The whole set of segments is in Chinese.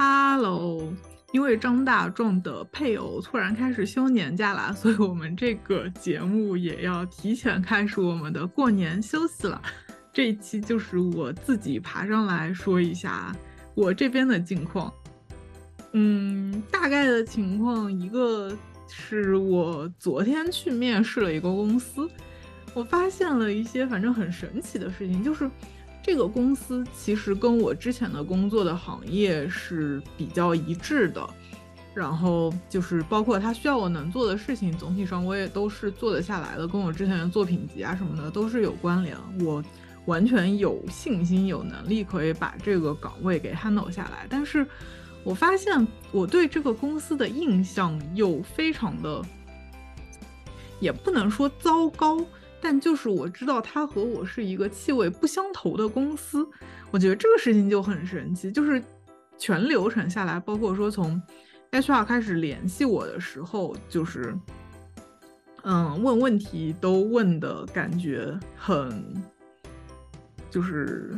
Hello，因为张大壮的配偶突然开始休年假了，所以我们这个节目也要提前开始我们的过年休息了。这一期就是我自己爬上来说一下我这边的近况。嗯，大概的情况，一个是我昨天去面试了一个公司，我发现了一些反正很神奇的事情，就是。这个公司其实跟我之前的工作的行业是比较一致的，然后就是包括他需要我能做的事情，总体上我也都是做得下来的，跟我之前的作品集啊什么的都是有关联。我完全有信心、有能力可以把这个岗位给 handle 下来。但是我发现我对这个公司的印象又非常的，也不能说糟糕。但就是我知道他和我是一个气味不相投的公司，我觉得这个事情就很神奇。就是全流程下来，包括说从 HR 开始联系我的时候，就是嗯问问题都问的感觉很，就是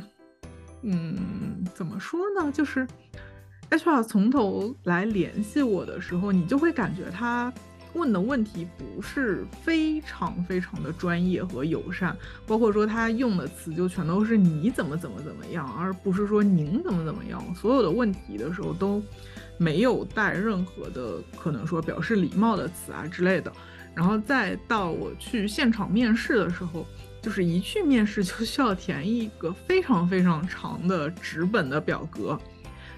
嗯怎么说呢？就是 HR 从头来联系我的时候，你就会感觉他。问的问题不是非常非常的专业和友善，包括说他用的词就全都是你怎么怎么怎么样，而不是说您怎么怎么样。所有的问题的时候都没有带任何的可能说表示礼貌的词啊之类的。然后再到我去现场面试的时候，就是一去面试就需要填一个非常非常长的纸本的表格，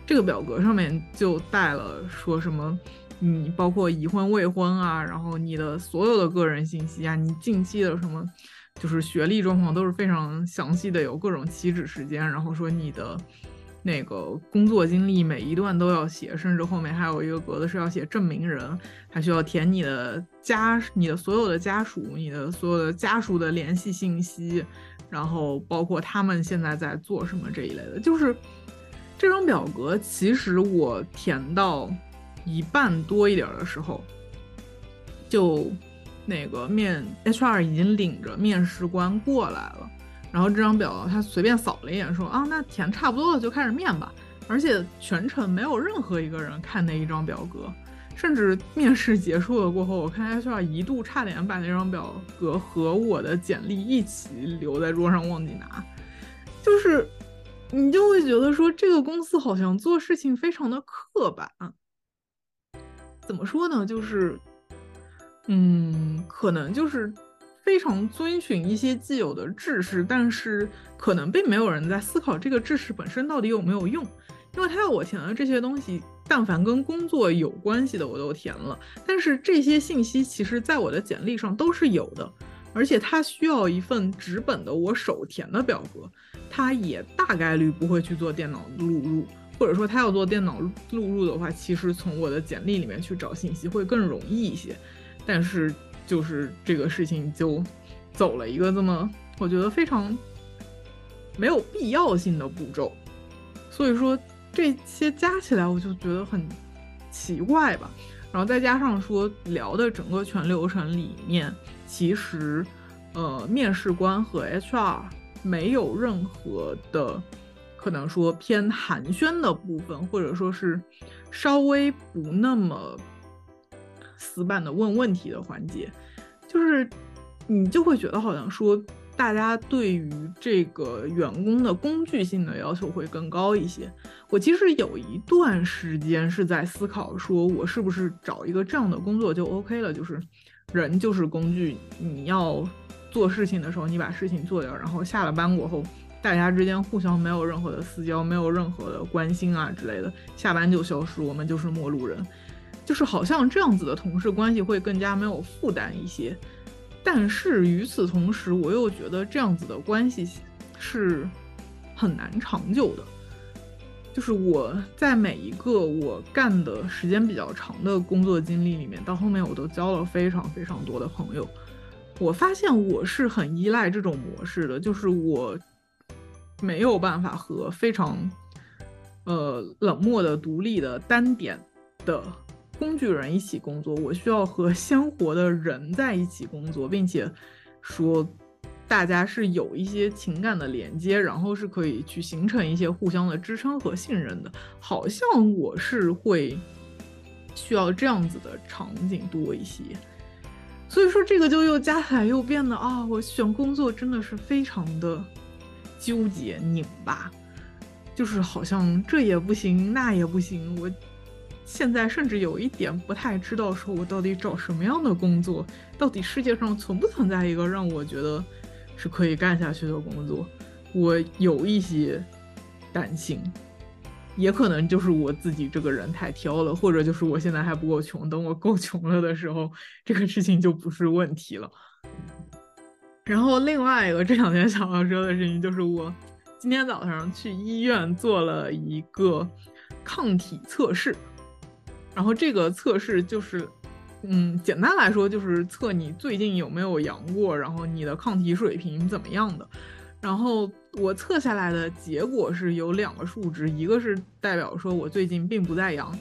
这个表格上面就带了说什么。你包括已婚未婚啊，然后你的所有的个人信息啊，你近期的什么，就是学历状况都是非常详细的，有各种起止时间，然后说你的那个工作经历每一段都要写，甚至后面还有一个格子是要写证明人，还需要填你的家、你的所有的家属、你的所有的家属的联系信息，然后包括他们现在在做什么这一类的，就是这张表格，其实我填到。一半多一点的时候，就那个面 HR 已经领着面试官过来了，然后这张表他随便扫了一眼，说啊，那填差不多了，就开始面吧。而且全程没有任何一个人看那一张表格，甚至面试结束了过后，我看 HR 一度差点把那张表格和我的简历一起留在桌上忘记拿，就是你就会觉得说这个公司好像做事情非常的刻板。怎么说呢？就是，嗯，可能就是非常遵循一些既有的知识，但是可能并没有人在思考这个知识本身到底有没有用。因为他要我填的这些东西，但凡跟工作有关系的我都填了，但是这些信息其实在我的简历上都是有的，而且他需要一份纸本的我手填的表格，他也大概率不会去做电脑录入。或者说他要做电脑录入的话，其实从我的简历里面去找信息会更容易一些。但是就是这个事情就走了一个这么我觉得非常没有必要性的步骤。所以说这些加起来我就觉得很奇怪吧。然后再加上说聊的整个全流程里面，其实呃面试官和 HR 没有任何的。可能说偏寒暄的部分，或者说是稍微不那么死板的问问题的环节，就是你就会觉得好像说大家对于这个员工的工具性的要求会更高一些。我其实有一段时间是在思考，说我是不是找一个这样的工作就 OK 了，就是人就是工具，你要做事情的时候你把事情做掉，然后下了班过后。大家之间互相没有任何的私交，没有任何的关心啊之类的，下班就消失，我们就是陌路人，就是好像这样子的同事关系会更加没有负担一些。但是与此同时，我又觉得这样子的关系是很难长久的。就是我在每一个我干的时间比较长的工作经历里面，到后面我都交了非常非常多的朋友。我发现我是很依赖这种模式的，就是我。没有办法和非常，呃冷漠的、独立的、单点的工具人一起工作。我需要和鲜活的人在一起工作，并且说，大家是有一些情感的连接，然后是可以去形成一些互相的支撑和信任的。好像我是会需要这样子的场景多一些。所以说这个就又加起来又变得啊，我选工作真的是非常的纠结拧巴，就是好像这也不行，那也不行，我。现在甚至有一点不太知道，说我到底找什么样的工作？到底世界上存不存在一个让我觉得是可以干下去的工作？我有一些担心，也可能就是我自己这个人太挑了，或者就是我现在还不够穷。等我够穷了的时候，这个事情就不是问题了。然后另外一个这两天想要说的事情，就是我今天早上去医院做了一个抗体测试。然后这个测试就是，嗯，简单来说就是测你最近有没有阳过，然后你的抗体水平怎么样的。然后我测下来的结果是有两个数值，一个是代表说我最近并不在阳，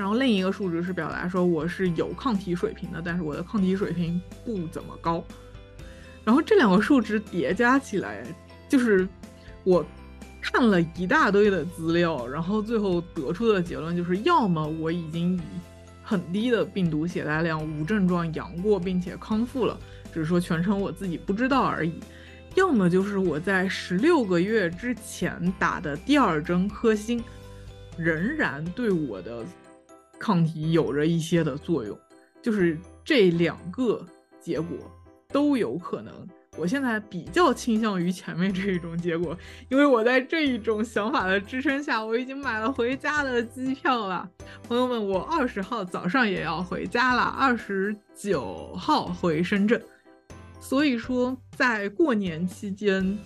然后另一个数值是表达说我是有抗体水平的，但是我的抗体水平不怎么高。然后这两个数值叠加起来，就是我。看了一大堆的资料，然后最后得出的结论就是：要么我已经以很低的病毒携带量无症状阳过，并且康复了，只是说全程我自己不知道而已；要么就是我在十六个月之前打的第二针科兴，仍然对我的抗体有着一些的作用。就是这两个结果都有可能。我现在比较倾向于前面这一种结果，因为我在这一种想法的支撑下，我已经买了回家的机票了。朋友们，我二十号早上也要回家了，二十九号回深圳。所以说，在过年期间，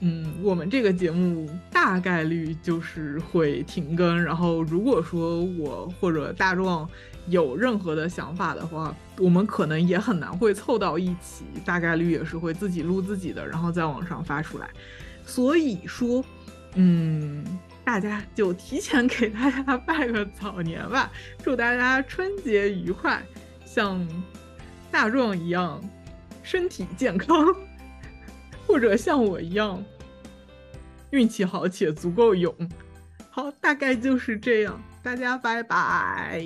嗯，我们这个节目大概率就是会停更。然后，如果说我或者大壮。有任何的想法的话，我们可能也很难会凑到一起，大概率也是会自己录自己的，然后在网上发出来。所以说，嗯，大家就提前给大家拜个早年吧，祝大家春节愉快，像大壮一样身体健康，或者像我一样运气好且足够勇。好，大概就是这样，大家拜拜。